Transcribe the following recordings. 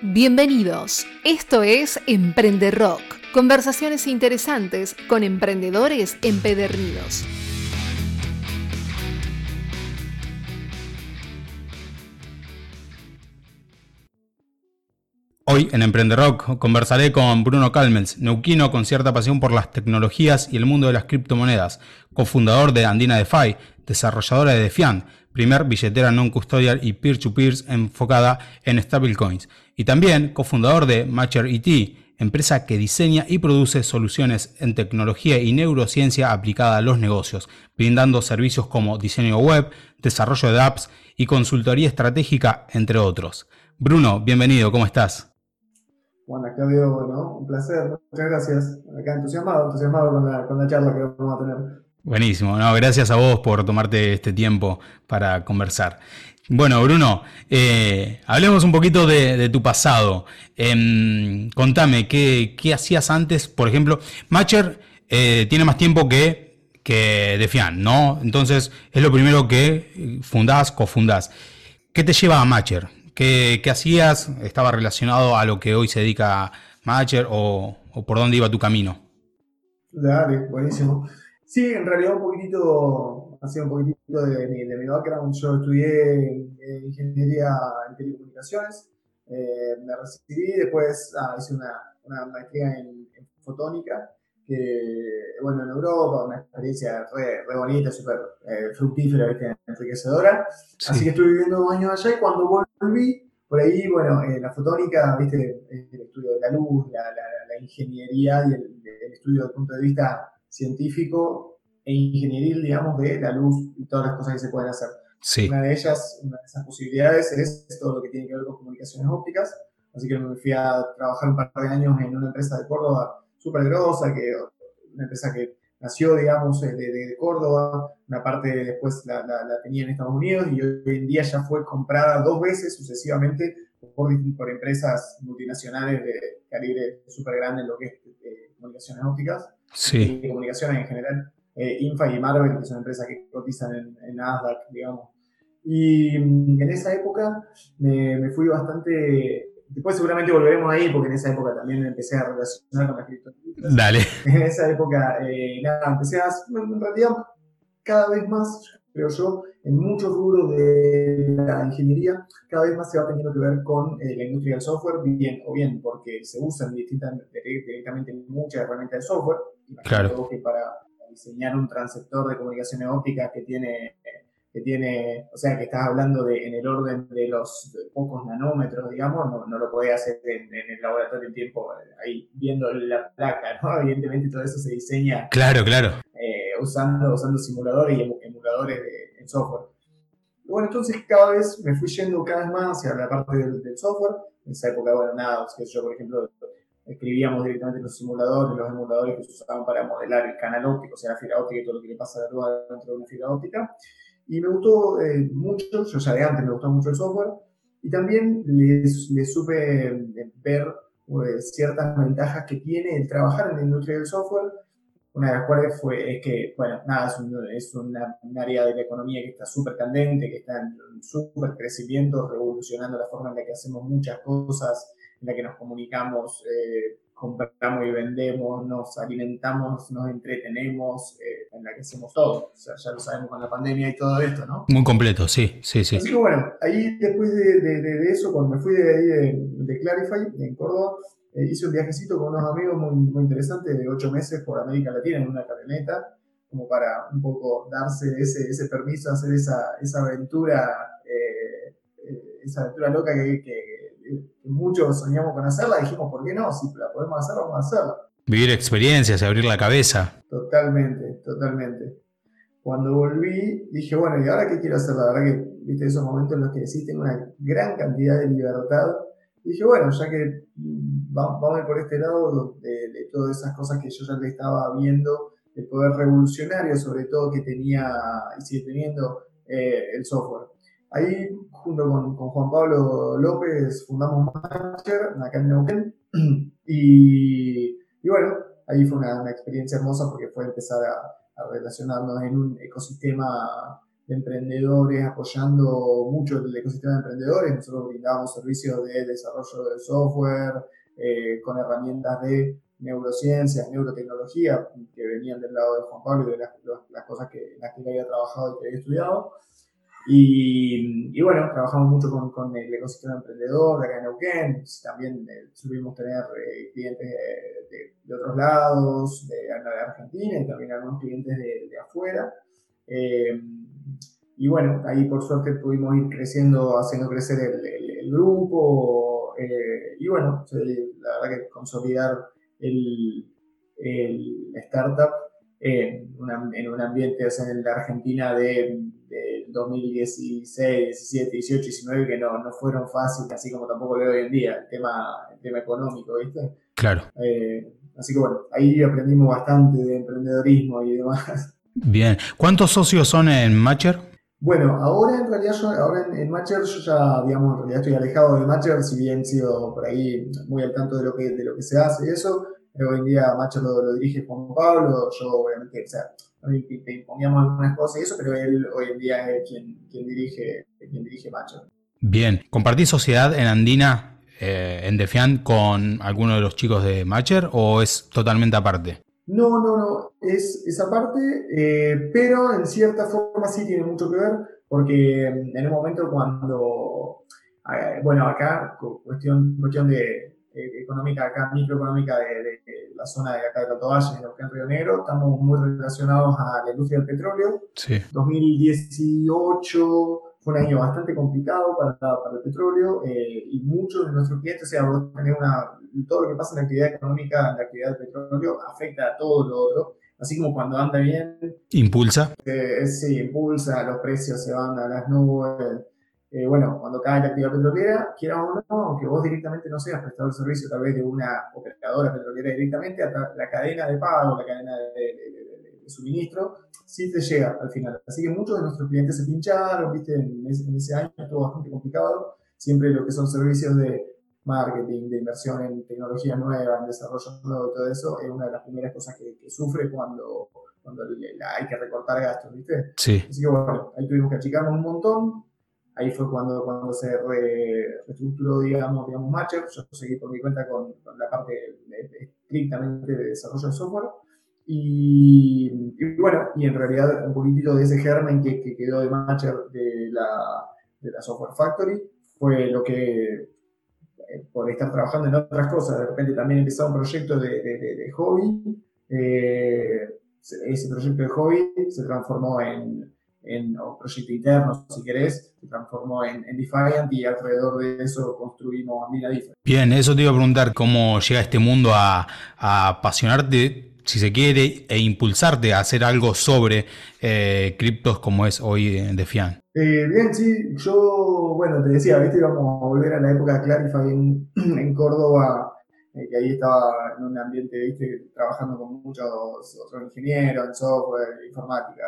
Bienvenidos. Esto es Emprende Rock. Conversaciones interesantes con emprendedores empedernidos. Hoy en Emprende Rock conversaré con Bruno Calmels, neuquino con cierta pasión por las tecnologías y el mundo de las criptomonedas, cofundador de Andina DeFi, desarrolladora de Defiant, primer billetera non-custodial y peer-to-peer enfocada en stablecoins, y también cofundador de Matcher ET, empresa que diseña y produce soluciones en tecnología y neurociencia aplicada a los negocios, brindando servicios como diseño web, desarrollo de apps y consultoría estratégica, entre otros. Bruno, bienvenido, ¿cómo estás? Bueno, Claudio, bueno, un placer, muchas gracias. Acá entusiasmado, entusiasmado con la, charla que vamos a tener. Buenísimo, no, gracias a vos por tomarte este tiempo para conversar. Bueno, Bruno, eh, hablemos un poquito de, tu pasado. Em, contame, ¿qué, hacías antes? Por ejemplo, Matcher eh, tiene más tiempo que, que Defiant, ¿no? Entonces, es lo primero que fundás, cofundás. ¿Qué te lleva a Matcher? ¿Qué, hacías? ¿Estaba relacionado a lo que hoy se dedica Matcher o, por dónde iba tu camino? Dale, buenísimo. Sí, en realidad un poquitito, hacía un poquitito de mi, background. Yo estudié ingeniería en telecomunicaciones, eh, me recibí, después ah, hice una maestría en, fotónica, que, bueno, en Europa, una experiencia re, re bonita, súper eh, fructífera, enriquecedora. Así que estuve viviendo dos años allá y cuando volví, por ahí, bueno, eh, la fotónica, viste, el estudio de la luz, la, la, ingeniería y el, el, estudio desde el punto de vista científico e ingenieril, digamos, de la luz y todas las cosas que se pueden hacer. Una de ellas, una de esas posibilidades es todo lo que tiene que ver con comunicaciones ópticas. Así que me fui a trabajar un par de años en una empresa de Córdoba súper grosa, que, una empresa que nació, digamos, de, de, Córdoba, una parte después la, la, tenía en Estados Unidos y hoy en día ya fue comprada dos veces sucesivamente por, por empresas multinacionales de calibre súper grande en lo que es eh, comunicaciones ópticas sí. y comunicaciones en general. Eh, Infa y Marvel, que son empresas que cotizan en, Nasdaq, digamos. Y mm, en esa época me, me, fui bastante. Después seguramente volveremos ahí, porque en esa época también empecé a relacionar con las criptomonedas. Dale. En esa época, eh, nada, empecé a. En realidad, cada vez más, creo yo, en muchos rubros de la ingeniería, cada vez más se va teniendo que ver con eh, la industria del software, bien o bien porque se usan directamente muchas herramientas de software. Claro. Que para diseñar un transceptor de comunicaciones ópticas que tiene, que tiene, o sea, que estás hablando de en el orden de los pocos nanómetros, digamos, no, no lo podés hacer en, el laboratorio en tiempo, ahí viendo la placa, ¿no? Evidentemente todo eso se diseña. Claro, claro. Eh, usando, usando simuladores y emuladores de, en software. bueno, entonces cada vez me fui yendo cada vez más hacia la parte del, del software. En esa época, bueno, nada, que yo, por ejemplo, escribíamos directamente los simuladores, los emuladores que se usaban para modelar el canal óptico, o sea, la fibra óptica y todo lo que le pasa a la luz dentro de una fibra óptica. Y me gustó eh, mucho, yo ya de antes me gustó mucho el software, y también les, supe eh, ver eh, ciertas ventajas que tiene el trabajar en la industria del software, una de las cuales fue, es que, bueno, nada, es, un, es una, un área de la economía que está súper candente, que está en súper crecimiento, revolucionando la forma en la que hacemos muchas cosas, en la que nos comunicamos, eh, compramos y vendemos, nos alimentamos, nos entretenemos, eh, en la que hacemos todo. O sea, ya lo sabemos con la pandemia y todo esto, ¿no? Muy completo, sí, sí, sí. Así que bueno, ahí después de, de, eso, cuando me fui de ahí de, Clarify, en Córdoba, eh, hice un viajecito con unos amigos muy, muy interesantes de ocho meses por América Latina en una camioneta, como para un poco darse ese, ese permiso, hacer esa, esa aventura, esa aventura loca que, que muchos soñamos con hacerla, dijimos, ¿por qué no? Si la podemos hacer, vamos a hacerla. Vivir experiencias, abrir la cabeza. Totalmente, totalmente. Cuando volví, dije, bueno, ¿y ahora qué quiero hacer? La verdad que, viste, esos momentos en los que decís, tengo una gran cantidad de libertad. dije, bueno, ya que mm, vamos a ir por este lado de, todas esas cosas que yo ya le estaba viendo, el poder revolucionario, sobre todo que tenía y sigue teniendo eh, el software. Ahí, junto con, con Juan Pablo López, fundamos Matcher acá en Neuquén. Y, y bueno, ahí fue una, una, experiencia hermosa porque fue empezar a, a, relacionarnos en un ecosistema emprendedores, apoyando mucho el ecosistema de emprendedores. Nosotros brindábamos servicios de desarrollo de software, eh, con herramientas de neurociencias, neurotecnología, que venían del lado de Juan Pablo y de las, cosas que, en las que había trabajado y que había estudiado. Y, bueno, trabajamos mucho con, con, el ecosistema emprendedor de acá en Neuquén. También eh, subimos tener eh, clientes de, de, otros lados, de, de, Argentina y también algunos clientes de, afuera. Eh, y bueno, ahí por suerte pudimos ir creciendo, haciendo crecer el, el, grupo. y bueno, la verdad que consolidar el, el startup en, en, un ambiente, o sea, en la Argentina de, 2016, 17, 18, 19, que no, no fueron fáciles, así como tampoco lo hoy en día, el tema, el tema económico, ¿viste? Claro. Eh, así que bueno, ahí aprendimos bastante de emprendedorismo y demás. Bien. ¿Cuántos socios son en Matcher? Bueno, ahora en realidad yo, ahora en, Matcher yo ya, digamos, en realidad estoy alejado de Matcher, si bien sido por ahí muy al tanto de lo que, de lo que se hace y eso, hoy en día Macho lo, dirige Juan Pablo, yo obviamente, o sea, te imponíamos algunas cosas y eso, pero él hoy en día es quien, quien dirige, quien dirige Macho. Bien, ¿compartís sociedad en Andina, eh, en Defiant, con alguno de los chicos de Matcher o es totalmente aparte? No, no, no, es, esa aparte, eh, pero en cierta forma sí tiene mucho que ver, porque en un momento cuando, eh, bueno, acá, cuestión, cuestión de, económica acá, microeconómica de, la zona de acá de Alto Valle, en Río Negro, estamos muy relacionados a la industria del petróleo. Sí. 2018 fue un año bastante complicado para, para el petróleo eh, y muchos de nuestros clientes, o sea, vos tenés una, todo lo que pasa en la actividad económica, en la actividad del petróleo, afecta a todo lo otro. Así como cuando anda bien. Impulsa. Eh, sí, impulsa, los precios se van a las nubes eh, bueno, cuando cae la actividad petrolera, quiera o no, aunque vos directamente no seas prestador de servicio a través de una operadora petrolera directamente, la cadena de pago, la cadena de, suministro, sí te llega al final. Así que muchos de nuestros clientes se pincharon, viste, en ese, año estuvo bastante complicado. Siempre lo que son servicios de marketing, de inversión en tecnología nueva, en desarrollo nuevo, todo eso, es una de las primeras cosas que, sufre cuando, cuando hay que recortar gastos, ¿viste? Sí. Así que bueno, ahí tuvimos que achicarnos un montón, Ahí fue cuando, cuando se reestructuró, digamos, digamos Matcher. Yo seguí por mi cuenta con, la parte estrictamente de desarrollo de software. Y, bueno, y en realidad un poquitito de ese germen que, que quedó de Matcher de la, de la Software Factory fue lo que, eh, por estar trabajando en otras cosas, de repente también empezó un proyecto de, de, de hobby. Eh, ese proyecto de hobby se transformó en, en, o proyecto interno, si querés, se transformó en, Defiant y alrededor de eso construimos Andina Defiant. Bien, eso te iba a preguntar, ¿cómo llega este mundo a, apasionarte, si se quiere, e impulsarte a hacer algo sobre eh, criptos como es hoy en Defiant? Eh, bien, sí, yo, bueno, te decía, viste, íbamos a volver a la época de Clarify en, en Córdoba, eh, que ahí estaba en un ambiente, viste, trabajando con muchos otros ingenieros en software, informática,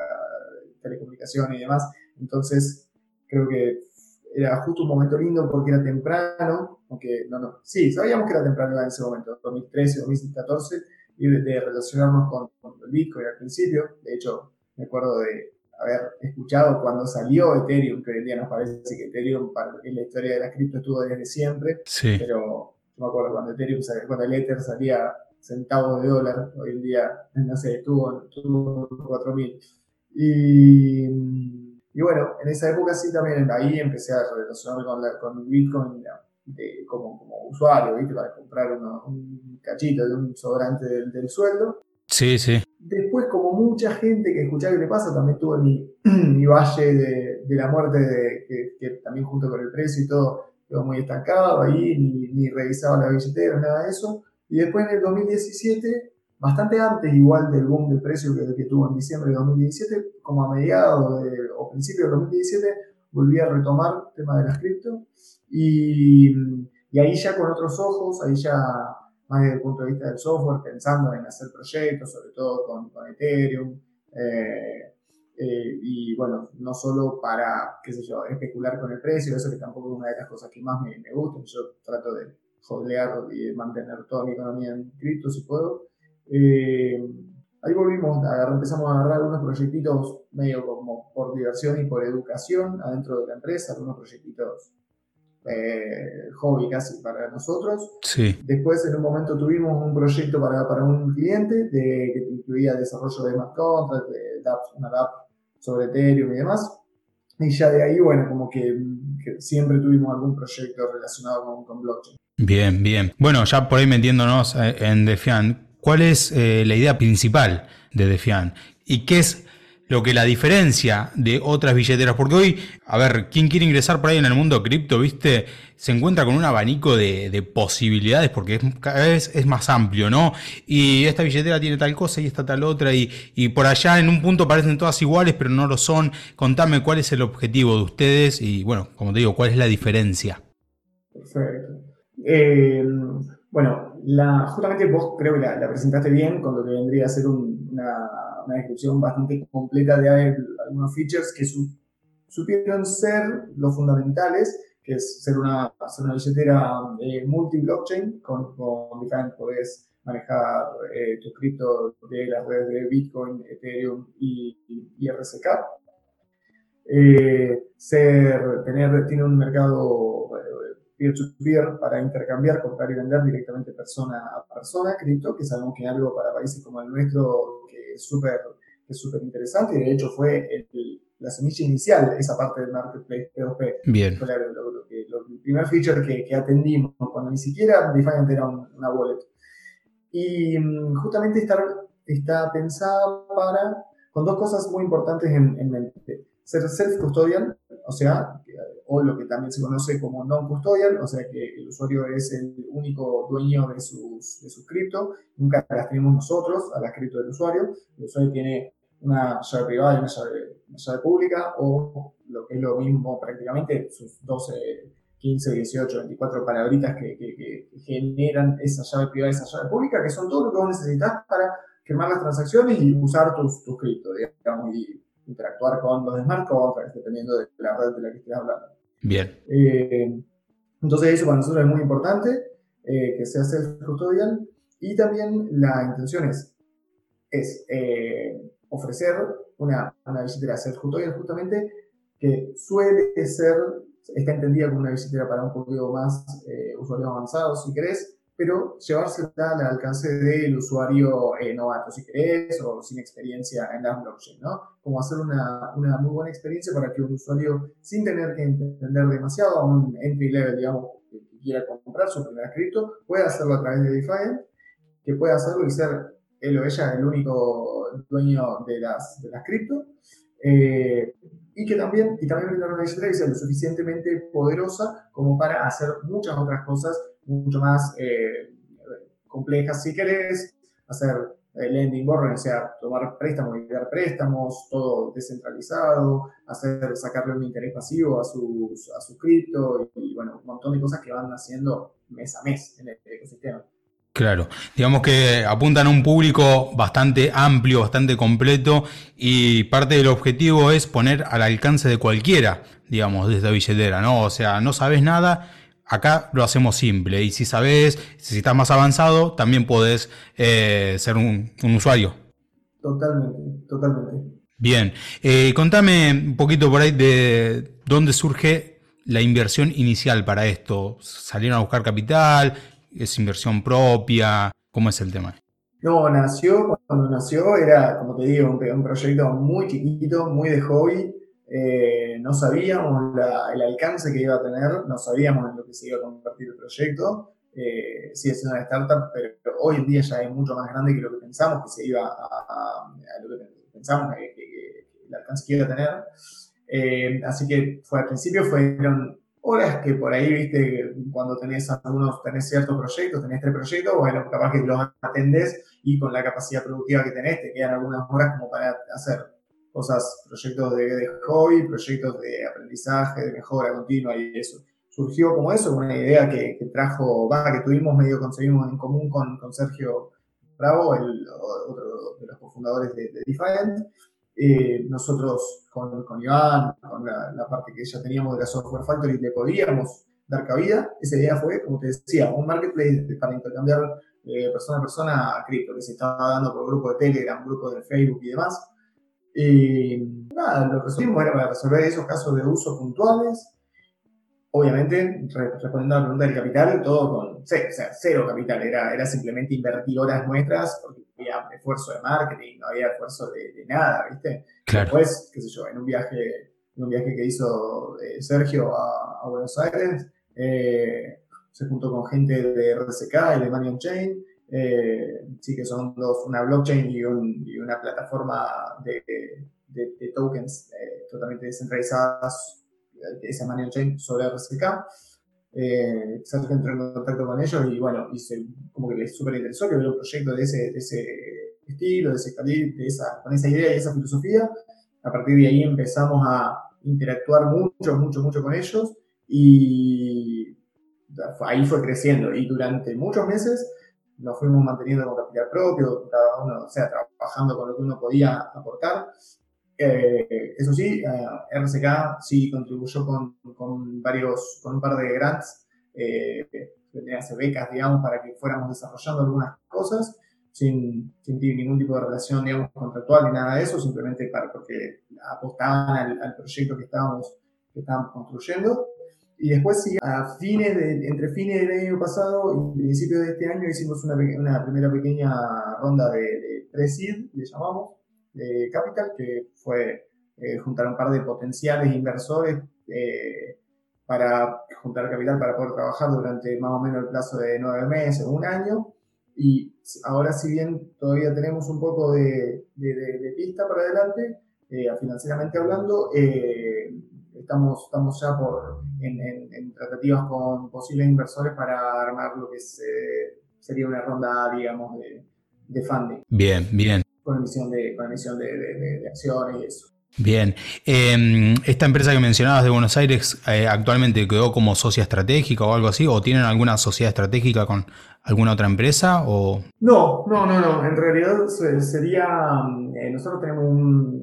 telecomunicaciones y demás. Entonces, creo que era justo un momento lindo porque era temprano, aunque no, no, sí, sabíamos que era temprano en ese momento, 2013, 2014, y de, relacionarnos con, el Bitcoin al principio. De hecho, me acuerdo de haber escuchado cuando salió Ethereum, que hoy en día nos parece que Ethereum en la historia de la cripto estuvo desde siempre, sí. pero yo me acuerdo cuando Ethereum cuando el Ether salía centavos de dólar, hoy en día, no sé, estuvo, estuvo 4000. Y, y, bueno, en esa época sí también ahí empecé a relacionarme con, la, con Bitcoin como, como, usuario, ¿viste? Para comprar un cachito de un sobrante del, sueldo. Sí, sí. Después, como mucha gente que escuchaba que le pasa, también tuve mi, mi valle de, de, la muerte, de, que, que, también junto con el precio y todo, quedó muy estancado ahí, ni, ni revisaba la billetera, nada de eso. Y después en el 2017 bastante antes igual del boom del precio que, que tuvo en diciembre de 2017, como a mediados o principios de 2017, volví a retomar el tema de las cripto y, y, ahí ya con otros ojos, ahí ya más desde el punto de vista del software, pensando en hacer proyectos, sobre todo con, con Ethereum. Eh, eh, y bueno, no solo para, qué sé yo, especular con el precio, eso que tampoco es una de las cosas que más me, me gustan, yo trato de jodear y de mantener toda mi economía en cripto si puedo, eh, ahí volvimos, empezamos a agarrar algunos proyectitos medio como por diversión y por educación adentro de la empresa, algunos proyectitos eh, hobby casi para nosotros. Sí. Después en un momento tuvimos un proyecto para, para un cliente de, que incluía desarrollo de smart contracts, de una app sobre Ethereum y demás. Y ya de ahí, bueno, como que, siempre tuvimos algún proyecto relacionado con, con, blockchain. Bien, bien. Bueno, ya por ahí metiéndonos eh, en Defiant, ¿cuál es eh, la idea principal de Defiant? ¿Y qué es lo que la diferencia de otras billeteras, porque hoy, a ver, quien quiere ingresar por ahí en el mundo cripto, viste, se encuentra con un abanico de, posibilidades porque cada vez es más amplio, ¿no? Y esta billetera tiene tal cosa y esta tal otra, y, por allá en un punto parecen todas iguales, pero no lo son. Contame cuál es el objetivo de ustedes y, bueno, como te digo, cuál es la diferencia. Perfecto. Eh, bueno, justamente vos creo que la, presentaste bien con lo que vendría a ser una descripción bastante completa de algunos features que supieron ser los fundamentales, que es ser una, billetera eh, multi-blockchain, con, con diferentes, podés manejar eh, tu cripto de las redes de Bitcoin, Ethereum y, y, RSK. Eh, tener, tiene un mercado peer-to-peer para intercambiar, comprar y vender directamente persona a persona cripto, que sabemos que es algo para países como el nuestro que es súper es súper interesante y de hecho fue la semilla inicial, esa parte del marketplace P2P. Bien. Fue el primer feature que, atendimos cuando ni siquiera Defiant era una wallet. Y mm, justamente está, está pensada para, con dos cosas muy importantes en, en mente. Ser self-custodial, o sea, o lo que también se conoce como non-custodial, o sea que el usuario es el único dueño de sus, de sus cripto, nunca las tenemos nosotros a las cripto del usuario, el usuario tiene una llave privada y una llave, pública, o lo que es lo mismo prácticamente, sus 12, 15, 18, 24 palabritas que, generan esa llave privada y esa llave pública, que son todo lo que vos necesitas para firmar las transacciones y usar tus, tus cripto, digamos, interactuar con los smart contracts, dependiendo de la red de la que estés hablando. Bien. Eh, entonces eso para nosotros es muy importante, eh, que sea self-custodial. Y también la intención es, es eh, ofrecer una, una billetera self-custodial justamente que suele ser, está entendida como una billetera para un poquito más usuarios avanzados, si querés, pero llevársela al alcance del usuario eh, novato, si querés, o sin experiencia en la blockchain, ¿no? Como hacer una, una, muy buena experiencia para que un usuario, sin tener que entender demasiado, a un entry level, digamos, que, quiera comprar su primera cripto, pueda hacerlo a través de DeFi, que pueda hacerlo y ser él o ella el único dueño de las, de las cripto, eh, y que también, y también brindar una sea lo suficientemente poderosa como para hacer muchas otras cosas mucho más eh, complejas si querés, hacer el lending borrowing, o sea, tomar préstamos y dar préstamos, todo descentralizado, hacer, sacarle un interés pasivo a su, a cripto y, bueno, un montón de cosas que van haciendo mes a mes en el ecosistema. Claro, digamos que apuntan a un público bastante amplio, bastante completo y parte del objetivo es poner al alcance de cualquiera, digamos, de esta billetera, ¿no? O sea, no sabes nada, Acá lo hacemos simple y si sabes, si estás más avanzado, también puedes eh, ser un, usuario. Totalmente, totalmente. Bien, eh, contame un poquito por ahí de dónde surge la inversión inicial para esto. ¿Salieron a buscar capital? ¿Es inversión propia? ¿Cómo es el tema? No, nació, cuando nació era, como te digo, un proyecto muy chiquito, muy de hobby. Eh, no sabíamos el alcance que iba a tener, no sabíamos en lo que se iba a convertir el proyecto. Eh, sigue siendo una startup, pero, hoy en día ya es mucho más grande que lo que pensamos que se iba a, lo que pensamos que, el alcance que iba a tener. Eh, así que fue al principio fueron horas que por ahí, viste, cuando tenés algunos, tenés ciertos proyectos, tenés tres proyectos, bueno, capaz que los atendés y con la capacidad productiva que tenés, te quedan algunas horas como para hacer cosas, proyectos de, hobby, proyectos de aprendizaje, de mejora continua y eso. Surgió como eso, una idea que, trajo, va, que tuvimos medio conseguimos en común con, con Sergio Bravo, el otro de los cofundadores de, de Defiant. Eh, nosotros con, con, Iván, con la, parte que ya teníamos de la Software Factory, le podíamos dar cabida. Esa idea fue, como te decía, un marketplace para intercambiar de persona a persona a cripto, que se estaba dando por grupos de Telegram, grupos de Facebook y demás. Y nada, lo que resolvimos era para resolver esos casos de uso puntuales. Obviamente, respondiendo a la pregunta del capital, todo con cero, o sea, cero capital, era, era simplemente invertir horas nuestras, porque había esfuerzo de marketing, no había esfuerzo de, nada, ¿viste? Después, qué sé yo, en un viaje, en un viaje que hizo eh, Sergio a, Buenos Aires, eh, se juntó con gente de RSK y de Money Chain, eh, sí que son dos, una blockchain y, una plataforma de, tokens eh, totalmente descentralizadas que se llama Chain sobre RSK. Eh, entró en contacto con ellos y bueno, hice, como que les súper interesó que hubiera un proyecto de ese, de ese estilo, de ese de esa, con esa idea y esa filosofía. A partir de ahí empezamos a interactuar mucho, mucho, mucho con ellos y ahí fue creciendo y durante muchos meses nos fuimos manteniendo con capital propio, cada uno, o sea, trabajando con lo que uno podía aportar. Eh, eso sí, eh, RCK sí contribuyó con, con, varios, con un par de grants, eh, hace becas, digamos, para que fuéramos desarrollando algunas cosas sin, sin ningún tipo de relación, digamos, contractual ni nada de eso, simplemente para, porque apostaban al, al proyecto que estábamos, que estábamos construyendo. Y después, sí, a fines de, entre fines del año pasado y principios de este año hicimos una, una primera pequeña ronda de, de pre-seed, le llamamos, de capital, que fue eh, juntar un par de potenciales inversores eh, para juntar capital para poder trabajar durante más o menos el plazo de nueve meses, un año. Y ahora, si bien todavía tenemos un poco de, de, pista para adelante, eh, financieramente hablando, eh, estamos, estamos ya por, en, tratativas con posibles inversores para armar lo que sería una ronda, digamos, de, de, funding. Bien, bien. Con emisión de, con emisión de, de acciones y eso. Bien, em, esta empresa que mencionabas de Buenos Aires eh, actualmente quedó como socia estratégica o algo así, o tienen alguna sociedad estratégica con alguna otra empresa o no, no, no, no. En realidad sería eh, nosotros tenemos un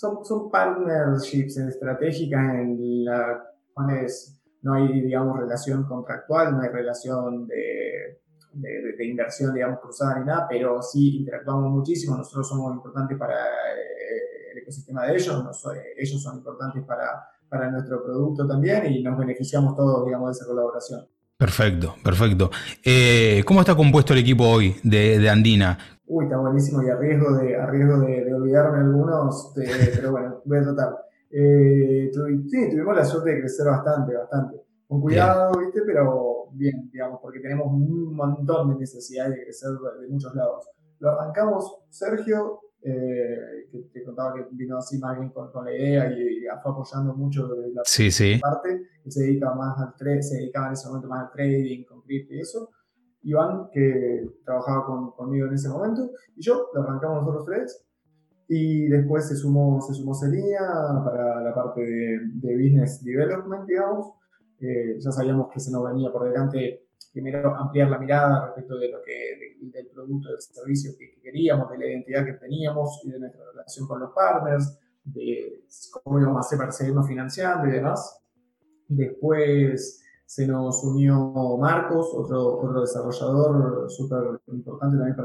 son, son partnerships estratégicas en las cuales no hay, digamos, relación contractual, no hay relación de, de, inversión, digamos, cruzada ni nada, pero sí interactuamos muchísimo. Nosotros somos importantes para eh, el ecosistema de ellos, ellos son importantes para, para nuestro producto también y nos beneficiamos todos, digamos, de esa colaboración. Perfecto, perfecto. Eh, ¿Cómo está compuesto el equipo hoy de, de Andina? Uy, está buenísimo y a riesgo de, a riesgo de, olvidarme algunos, pero bueno, voy a tratar. Eh, sí, tuvimos la suerte de crecer bastante, bastante. Con cuidado, ¿viste? Pero bien, digamos, porque tenemos un montón de necesidades de crecer de muchos lados. Lo arrancamos, Sergio, eh, que te contaba que vino así más bien con, la idea y, fue apoyando mucho de la parte, que se dedica más al se dedicaba en ese momento más al trading, con cripto y eso. Iván, que trabajaba con, conmigo en ese momento, y yo, lo arrancamos nosotros tres. Y después se sumó, se sumó Celia para la parte de, de business development, digamos. Eh, ya sabíamos que se nos venía por delante primero ampliar la mirada respecto de lo que, del producto, del servicio que, queríamos, de la identidad que teníamos y de nuestra relación con los partners, de cómo íbamos a hacer para seguirnos financiando y demás. Después se nos unió Marcos, otro, otro desarrollador súper importante también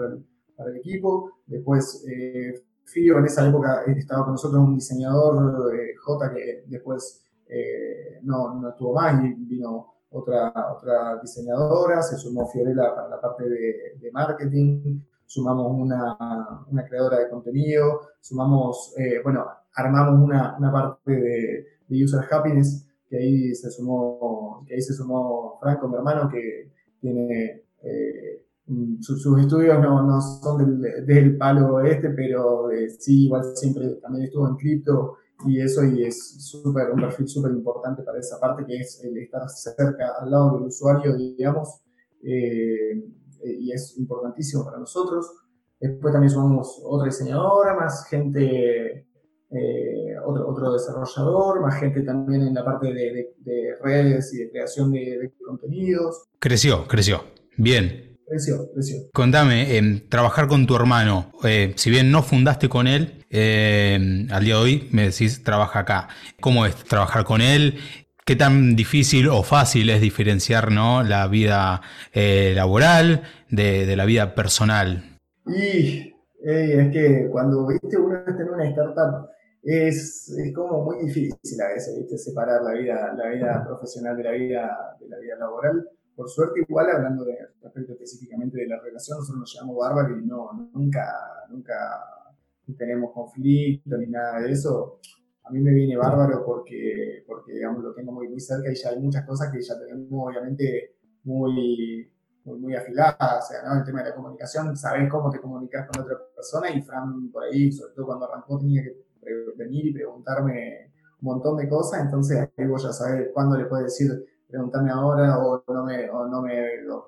para el, equipo. Después eh, Fío, en esa época estaba con nosotros un diseñador, eh, J, que después eh, no, no, estuvo más y vino otra, otra diseñadora, se sumó Fiorella para la parte de, de marketing, sumamos una, una, creadora de contenido, sumamos, eh, bueno, armamos una, una parte de, de user happiness que ahí se sumó, que ahí se sumó Franco, mi hermano, que tiene eh, sus, estudios no, no son del, del, palo este, pero eh, sí, igual siempre también estuvo en cripto y eso y es super, un perfil súper importante para esa parte que es el estar cerca al lado del usuario, digamos, eh, y es importantísimo para nosotros. Después también sumamos otra diseñadora, más gente eh, otro, otro, desarrollador, más gente también en la parte de, redes y de creación de, contenidos. Creció, creció. Bien. Creció, creció. Contame, eh, trabajar con tu hermano, eh, si bien no fundaste con él, al día de hoy me decís trabaja acá. ¿Cómo es trabajar con él? ¿Qué tan difícil o fácil es diferenciar ¿no? la vida eh, laboral de, la vida personal? Y es que cuando ¿viste? uno está en una startup es, es, como muy difícil a veces ¿viste? separar la vida, la vida profesional de la vida, de la vida laboral. Por suerte, igual hablando de, respecto específicamente de la relación, nosotros nos llamamos bárbaro y no, nunca, nunca tenemos conflicto ni nada de eso. A mí me viene bárbaro porque, porque digamos, lo tengo muy, muy cerca y ya hay muchas cosas que ya tenemos obviamente muy, muy, muy afiladas. O sea, ¿no? El tema de la comunicación, sabes cómo te comunicas con otra persona y Fran por ahí, sobre todo cuando arrancó, tenía que venir y preguntarme un montón de cosas, entonces ahí vos ya sabés cuándo le puedes decir preguntarme ahora o no me, o no me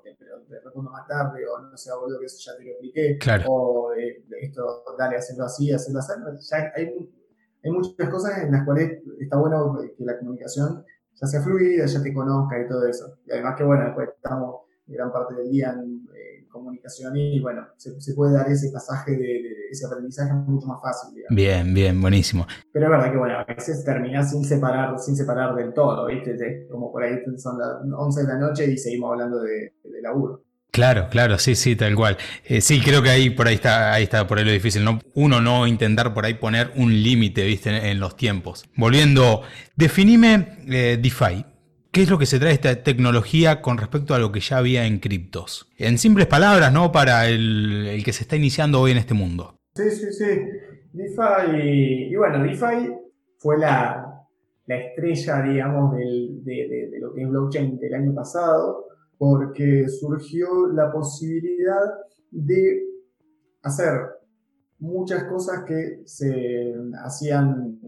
te, respondo más tarde o no sé, boludo, que eso ya te lo expliqué. O eh, esto, dale, hacerlo así, hacerlo así. Ya hay, hay muchas cosas en las cuales está bueno que la comunicación ya sea fluida, ya te conozca y todo eso. Y además que bueno, después estamos gran parte del día en eh, comunicación y bueno, se, puede dar ese pasaje de, ese aprendizaje mucho más fácil. Bien, bien, buenísimo. Pero es verdad que bueno, a veces termina sin separar, sin separar del todo, ¿viste? Como por ahí son las 11 de la noche y seguimos hablando de, de laburo. Claro, claro, sí, sí, tal cual. Eh, sí, creo que ahí por ahí está, ahí está por ahí lo difícil, ¿no? Uno no intentar por ahí poner un límite, viste, en, los tiempos. Volviendo, definime eh, DeFi. ¿Qué es lo que se trae esta tecnología con respecto a lo que ya había en criptos? En simples palabras, ¿no? Para el, que se está iniciando hoy en este mundo. Sí, sí, sí. DeFi, y bueno, DeFi fue la, estrella, digamos, de, de, lo que es blockchain del año pasado, porque surgió la posibilidad de hacer muchas cosas que se hacían,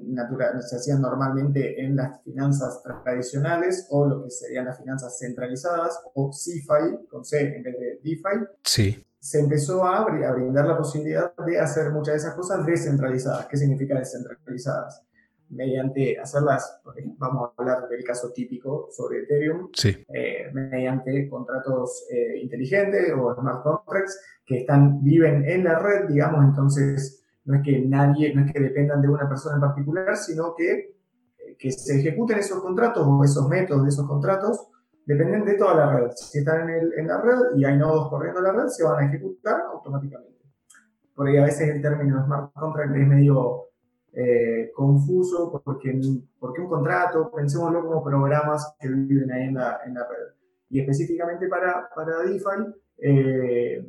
se hacían normalmente en las finanzas tradicionales o lo que serían las finanzas centralizadas o CeFi, con C en vez de DeFi. Sí. Se empezó a, a brindar la posibilidad de hacer muchas de esas cosas descentralizadas. ¿Qué significa descentralizadas? mediante hacerlas, vamos a hablar del caso típico sobre Ethereum, eh, mediante contratos eh, inteligentes o smart contracts que están, viven en la red, digamos, entonces no es que nadie, no es que dependan de una persona en particular, sino que, eh, que se ejecuten esos contratos o esos métodos de esos contratos dependen de toda la red. Si están en, en la red y hay nodos corriendo en la red, se van a ejecutar automáticamente. Por ahí a veces el término smart contract es medio eh, confuso porque, porque un contrato, pensémoslo como programas que viven ahí en la, en la red. Y específicamente para, para DeFi, eh,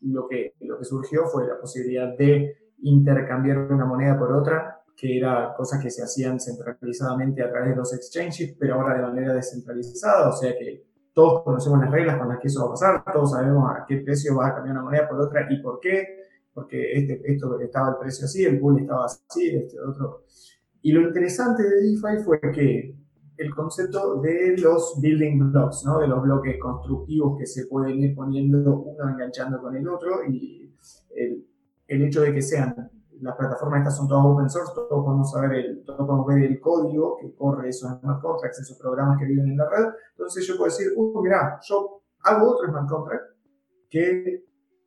lo, que, lo que surgió fue la posibilidad de intercambiar una moneda por otra, que era cosas que se hacían centralizadamente a través de los exchanges, pero ahora de manera descentralizada, o sea que todos conocemos las reglas con las que eso va a pasar, todos sabemos a qué precio va a cambiar una moneda por otra y por qué, porque este, esto estaba el precio así, el pool estaba así, este otro. Y lo interesante de DeFi fue que el concepto de los building blocks, ¿no? de los bloques constructivos que se pueden ir poniendo uno enganchando con el otro y el, el hecho de que sean las plataformas estas son todas open source, todos podemos saber el, todos podemos ver el código que corre esos smart contracts, esos programas que viven en la red. Entonces yo puedo decir, uh, mira, yo hago otro smart contract que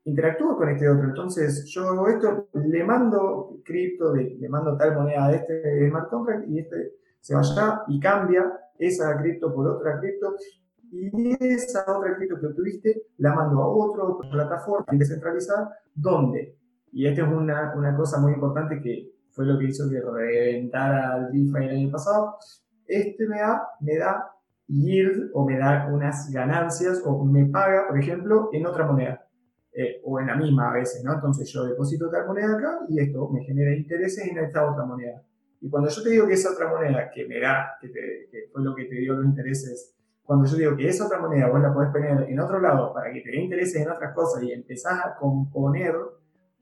interactúo con este otro. Entonces, yo hago esto, le mando cripto, le, mando tal moneda de este smart contract y este se va allá y cambia esa cripto por otra cripto. Y esa otra cripto que obtuviste la mando a otra, otra plataforma descentralizada, ¿dónde? Y esta es una, una cosa muy importante que fue lo que hizo que reventara al DeFi el año pasado. Este me da, me da yield o me da unas ganancias o me paga, por ejemplo, en otra moneda. Eh, o en la misma a veces, ¿no? Entonces yo deposito tal moneda acá y esto me genera intereses en esta otra moneda. Y cuando yo te digo que esa otra moneda que me da, que, fue lo que te dio los intereses, cuando yo digo que esa otra moneda vos la podés poner en otro lado para que te dé intereses en otras cosas y empezás a componer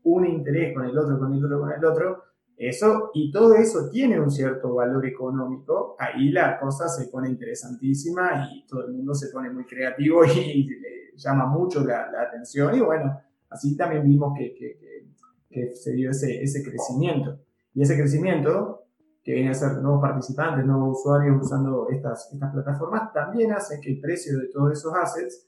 un interés con el otro, con el otro, con el otro, eso, y todo eso tiene un cierto valor económico, ahí la cosa se pone interesantísima y todo el mundo se pone muy creativo y llama mucho la, atención y bueno, así también vimos que, que, se dio ese, ese, crecimiento. Y ese crecimiento, que viene a ser nuevos participantes, nuevos usuarios usando estas, estas plataformas, también hace que el precio de todos esos assets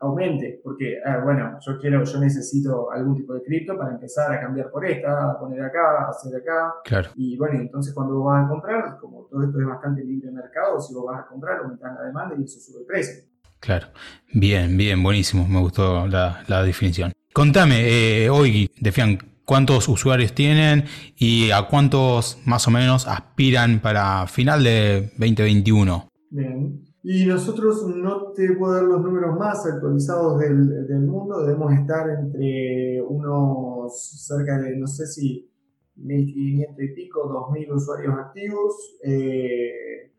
aumente, porque, ah, bueno, yo quiero, yo necesito algún tipo de cripto para empezar a cambiar por esta, a poner acá, a hacer acá. Claro. Y bueno, entonces cuando vos vas a comprar, como todo esto es bastante libre mercado, si vos vas a comprar, aumentas la demanda y eso sube el precio. Claro. Bien, bien, buenísimo. Me gustó la, definición. Contame, eh, hoy, Defian, ¿cuántos usuarios tienen y a cuántos más o menos aspiran para final de 2021? Bien. Y nosotros no te puedo dar los números más actualizados del, del, mundo, debemos estar entre unos cerca de, no sé si 1.500 y pico, 2.000 usuarios activos, eh,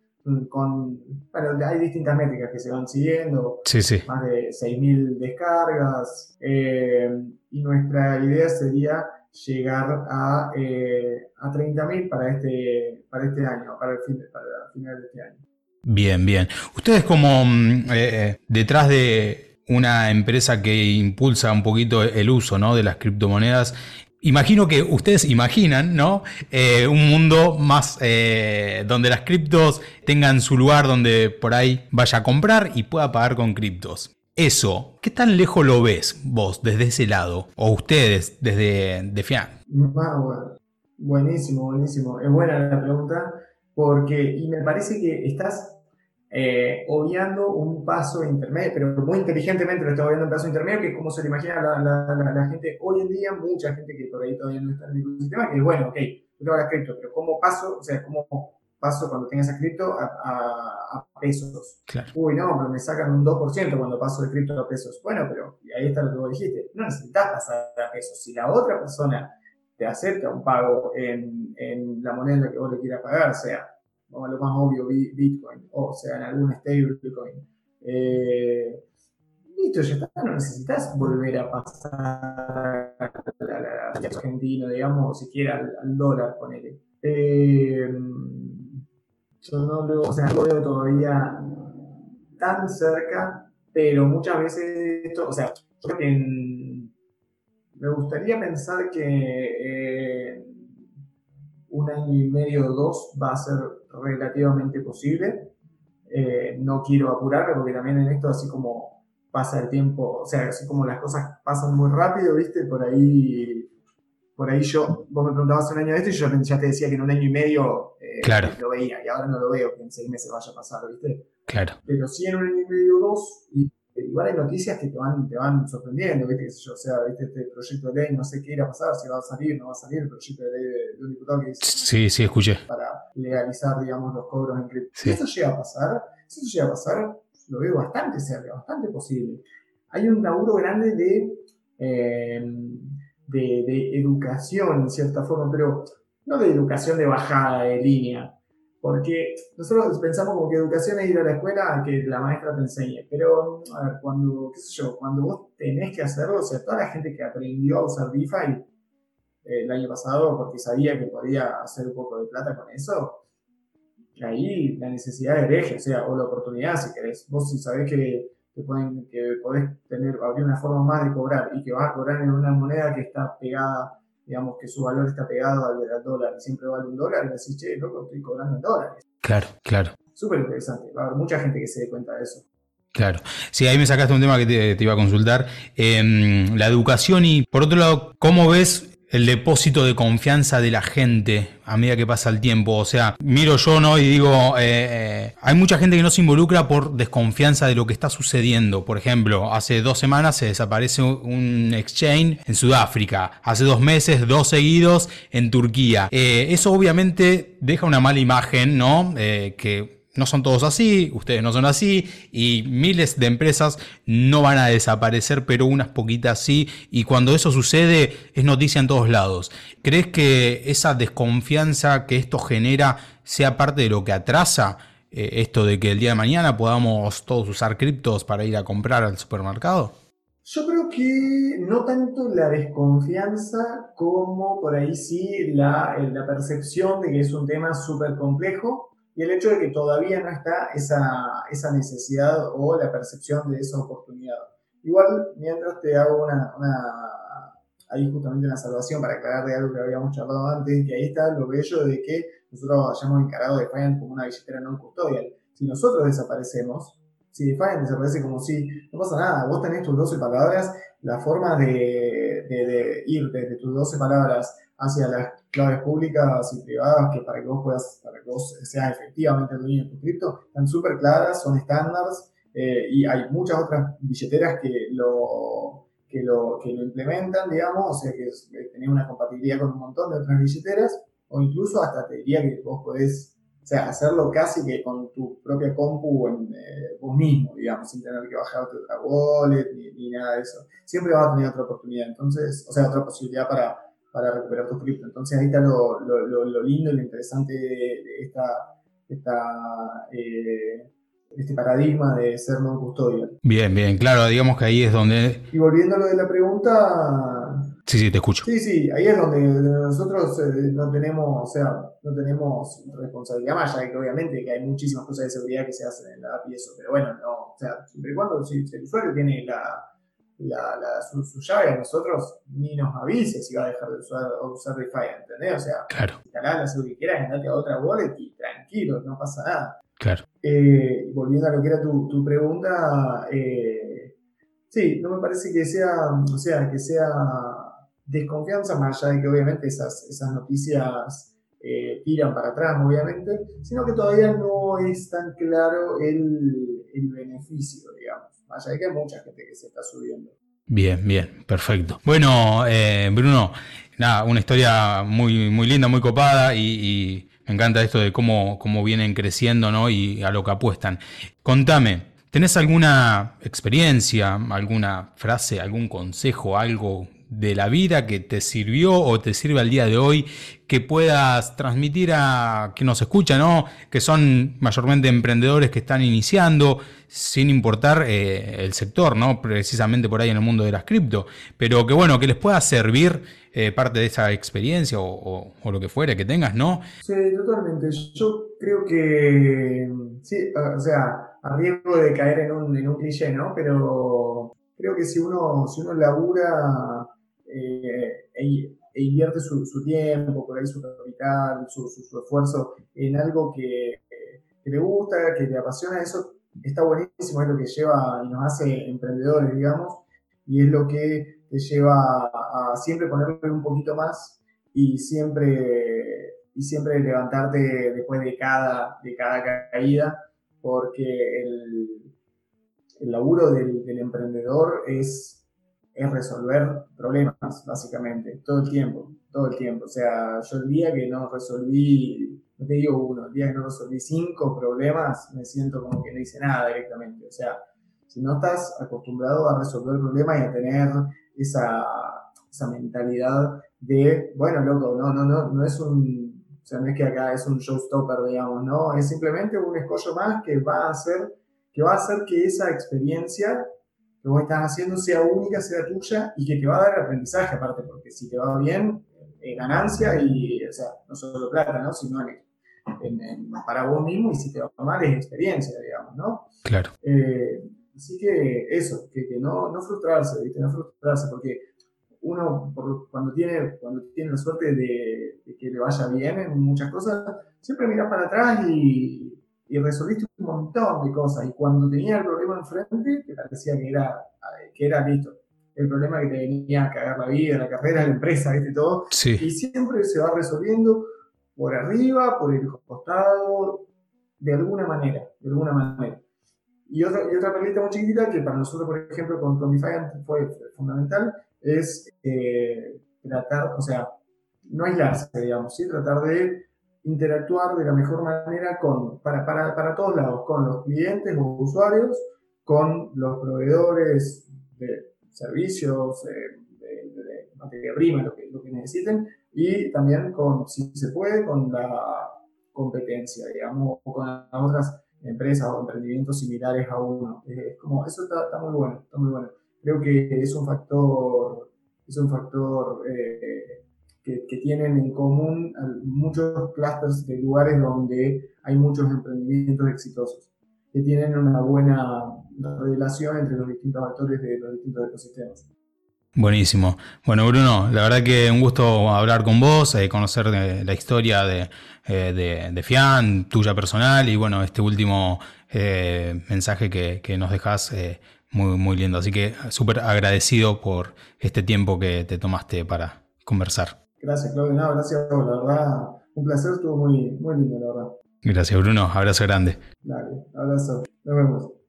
con, bueno, hay distintas métricas que se van siguiendo, sí, sí. más de 6.000 descargas, eh, y nuestra idea sería llegar a, eh, a 30.000 para este, para este año, para el, fin para el final de este año. Bien, bien. Ustedes como mm, eh, eh, detrás de una empresa que impulsa un poquito el uso ¿no? de las criptomonedas, imagino que ustedes imaginan ¿no? Eh, un mundo más donde las criptos tengan su lugar donde por ahí vaya a comprar y pueda pagar con criptos. Eso, ¿qué tan lejos lo ves vos desde ese lado? O ustedes desde de FIAN? Ah, buenísimo, buenísimo. Es buena la pregunta porque, y me parece que estás eh, obviando un paso intermedio, pero muy inteligentemente lo estás obviando un paso intermedio, que es como se le imagina a la, gente hoy en día, mucha gente que por ahí todavía no está en el ecosistema, que es bueno, ok, yo tengo la cripto, pero ¿cómo paso? O sea, ¿cómo paso cuando tenga esa cripto a, pesos? Uy, no, pero me sacan un 2% cuando paso de cripto a pesos. Bueno, pero y ahí está lo que vos dijiste, no necesitas pasar a pesos. Si la otra persona te acepta un pago en, en la moneda en la que vos le quieras pagar, sea, o lo más obvio, Bitcoin, o sea, en algún stablecoin. Eh, listo, ya está, no necesitas volver a pasar al argentino, digamos, o siquiera al, dólar, ponele. Eh, yo no lo, o sea, lo veo todavía tan cerca, pero muchas veces esto, o sea, yo creo que me gustaría pensar que eh, un año y medio o dos va a ser relativamente posible. Eh, no quiero apurarme porque también en esto, así como pasa el tiempo, o sea, así como las cosas pasan muy rápido, ¿viste? Por ahí, por ahí yo, vos me preguntabas un año de esto y yo ya te decía que en un año y medio eh, lo veía y ahora no lo veo que en seis meses vaya a pasar, ¿viste? Claro. Pero sí en un año y medio o dos, y igual hay noticias que te van, te van sorprendiendo, ¿viste? ¿Qué sé yo? O sea, ¿viste? Este proyecto de ley, no sé qué irá a pasar, si va a salir, no va a salir, el proyecto de ley de, un diputado que dice. Sí, sí, escuché. Para legalizar, digamos, los cobros en cripto. Si eso llega a pasar, si eso llega a pasar, lo veo bastante cerca, bastante posible. Hay un laburo grande de, eh, de, de educación, en cierta forma, pero no de educación de bajada de línea, porque nosotros pensamos como que educación es ir a la escuela que la maestra te enseñe, pero a ver, cuando, qué sé yo, cuando vos tenés que hacerlo, o sea, toda la gente que aprendió a usar DeFi eh, el año pasado porque sabía que podía hacer un poco de plata con eso, ahí la necesidad de eje, o sea, o la oportunidad si querés. Vos si sabés que, que, pueden, que podés tener, abrir una forma más de cobrar y que vas a cobrar en una moneda que está pegada digamos que su valor está pegado al, del dólar y siempre vale un dólar, y decís, che, loco, estoy cobrando en dólares. Claro, claro. Súper interesante, va a haber mucha gente que se dé cuenta de eso. Claro. Sí, ahí me sacaste un tema que te, iba a consultar. Em, la educación y, por otro lado, ¿cómo ves el depósito de confianza de la gente a medida que pasa el tiempo. O sea, miro yo no y digo, eh, eh, hay mucha gente que no se involucra por desconfianza de lo que está sucediendo. Por ejemplo, hace dos semanas se desaparece un exchange en Sudáfrica. Hace dos meses, dos seguidos en Turquía. Eh, eso obviamente deja una mala imagen, ¿no? que no son todos así, ustedes no son así, y miles de empresas no van a desaparecer, pero unas poquitas sí, y cuando eso sucede es noticia en todos lados. ¿Crees que esa desconfianza que esto genera sea parte de lo que atrasa eh, esto de que el día de mañana podamos todos usar criptos para ir a comprar al supermercado? Yo creo que no tanto la desconfianza como por ahí sí la, la percepción de que es un tema súper complejo y el hecho de que todavía no está esa, esa necesidad o la percepción de esa oportunidad. Igual, mientras te hago una, una, ahí justamente una salvación para aclarar de algo que habíamos charlado antes, que ahí está lo bello de que nosotros hayamos encarado Defiant como una billetera no custodial. Si nosotros desaparecemos, si Defiant desaparece como si no pasa nada, vos tenés tus 12 palabras, la forma de, de, ir desde tus 12 palabras hacia las claves públicas y privadas que para que vos puedas, para que vos seas efectivamente el dueño de tu cripto, están súper claras, son estándares eh, y hay muchas otras billeteras que lo, que lo, que lo implementan, digamos, o sea que tenés una compatibilidad con un montón de otras billeteras o incluso hasta te diría que vos podés o sea, hacerlo casi que con tu propia compu en, eh, vos mismo, digamos, sin tener que bajarte otra wallet ni, nada de eso. Siempre vas a tener otra oportunidad, entonces, o sea, otra posibilidad para, para recuperar tu cripto. Entonces ahí está lo, lo, lo, lindo y lo interesante de, esta, esta eh, este paradigma de ser no custodial. Bien, bien, claro, digamos que ahí es donde... Y volviendo a lo de la pregunta, Sí, sí, te escucho. Sí, sí, ahí es donde nosotros eh, no tenemos, o sea, no tenemos responsabilidad más, ya que obviamente que hay muchísimas cosas de seguridad que se hacen en la API y eso, pero bueno, no, o sea, siempre y cuando si el usuario tiene la, la, su, llave a nosotros, ni nos avise si va a dejar de usar, usar DeFi, ¿entendés? O sea, claro. instalá la que quieras, andate a otra wallet y tranquilo, no pasa nada. Claro. Eh, volviendo a lo que era tu, tu pregunta, eh, sí, no me parece que sea, o sea, que sea desconfianza, más allá de que obviamente esas, esas noticias eh, tiran para atrás, obviamente, sino que todavía no es tan claro el, el beneficio, digamos, más de que hay mucha gente que se está subiendo. Bien, bien, perfecto. Bueno, eh, Bruno, nada, una historia muy, muy linda, muy copada y, me encanta esto de cómo, cómo vienen creciendo ¿no? y a lo que apuestan. Contame, ¿tenés alguna experiencia, alguna frase, algún consejo, algo de la vida que te sirvió o te sirve al día de hoy, que puedas transmitir a quien nos escucha, ¿no? que son mayormente emprendedores que están iniciando, sin importar eh, el sector, ¿no? precisamente por ahí en el mundo de las cripto, pero que bueno, que les pueda servir eh, parte de esa experiencia o, lo que fuera que tengas, ¿no? Sí, totalmente. Yo creo que, sí, o sea, a riesgo de caer en un, en un cliché, ¿no? Pero creo que si uno, si uno labura eh, e, e, invierte su, tiempo, por ahí su capital, su, esfuerzo en algo que, le gusta, que le apasiona, eso está buenísimo, es lo que lleva y nos hace emprendedores, digamos, y es lo que te lleva a, siempre ponerle un poquito más y siempre, y siempre levantarte después de cada, de cada caída, porque el, el laburo del, del emprendedor es es resolver problemas, básicamente, todo el tiempo, todo el tiempo. O sea, yo el día que no resolví, no te digo uno, el día que no resolví cinco problemas, me siento como que no hice nada directamente. O sea, si no estás acostumbrado a resolver problemas y a tener esa, esa mentalidad de, bueno, loco, no, no, no, no es un, o sea, no es que acá es un showstopper, digamos, no, es simplemente un escollo más que va a hacer, que va a hacer que esa experiencia que vos estás haciendo sea única, sea tuya y que te va a dar aprendizaje aparte, porque si te va bien, es ganancia y, o sea, no solo plata, ¿no? Sino en, para vos mismo y si te va mal es experiencia, digamos, ¿no? Claro. Eh, así que eso, que, que, no, no frustrarse, ¿viste? No frustrarse, porque uno cuando, tiene, cuando tiene la suerte de, de, que le vaya bien en muchas cosas, siempre miras para atrás y, y resolviste un montón de cosas. Y cuando tenía el problema enfrente, te parecía que era, que era listo. El problema que te venía a cagar la vida, la carrera, la empresa, ¿viste? Todo. Y siempre se va resolviendo por arriba, por el costado, de alguna manera, de alguna manera. Y otra, y otra perlita muy chiquitita que para nosotros, por ejemplo, con, con fue fundamental, es eh, tratar, o sea, no aislarse, digamos, ¿sí? tratar de interactuar de la mejor manera con, para, para, para todos lados, con los clientes o usuarios, con los proveedores de servicios, de, materia prima, lo que, lo que necesiten, y también con, si se puede, con la competencia, digamos, o con otras empresas o emprendimientos similares a uno. Es como, eso está, está, muy bueno, está muy bueno. Creo que es un factor, es un factor eh, que, tienen en común muchos clusters de lugares donde hay muchos emprendimientos exitosos, que tienen una buena relación entre los distintos actores de los distintos ecosistemas. Buenísimo. Bueno, Bruno, la verdad que un gusto hablar con vos, eh, conocer la historia de, eh, de, de, Fian, tuya personal y bueno, este último eh, mensaje que, nos dejas eh, muy, muy lindo. Así que súper agradecido por este tiempo que te tomaste para conversar. Gracias, Claudio. No, gracias La verdad, un placer. Estuvo muy, muy lindo, la verdad. Gracias, Bruno. Abrazo grande. Dale, abrazo. Nos vemos.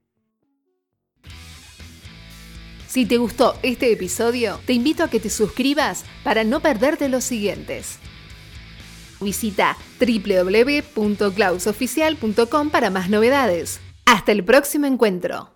Si te gustó este episodio, te invito a que te suscribas para no perderte los siguientes. Visita www.clausoficial.com para más novedades. Hasta el próximo encuentro.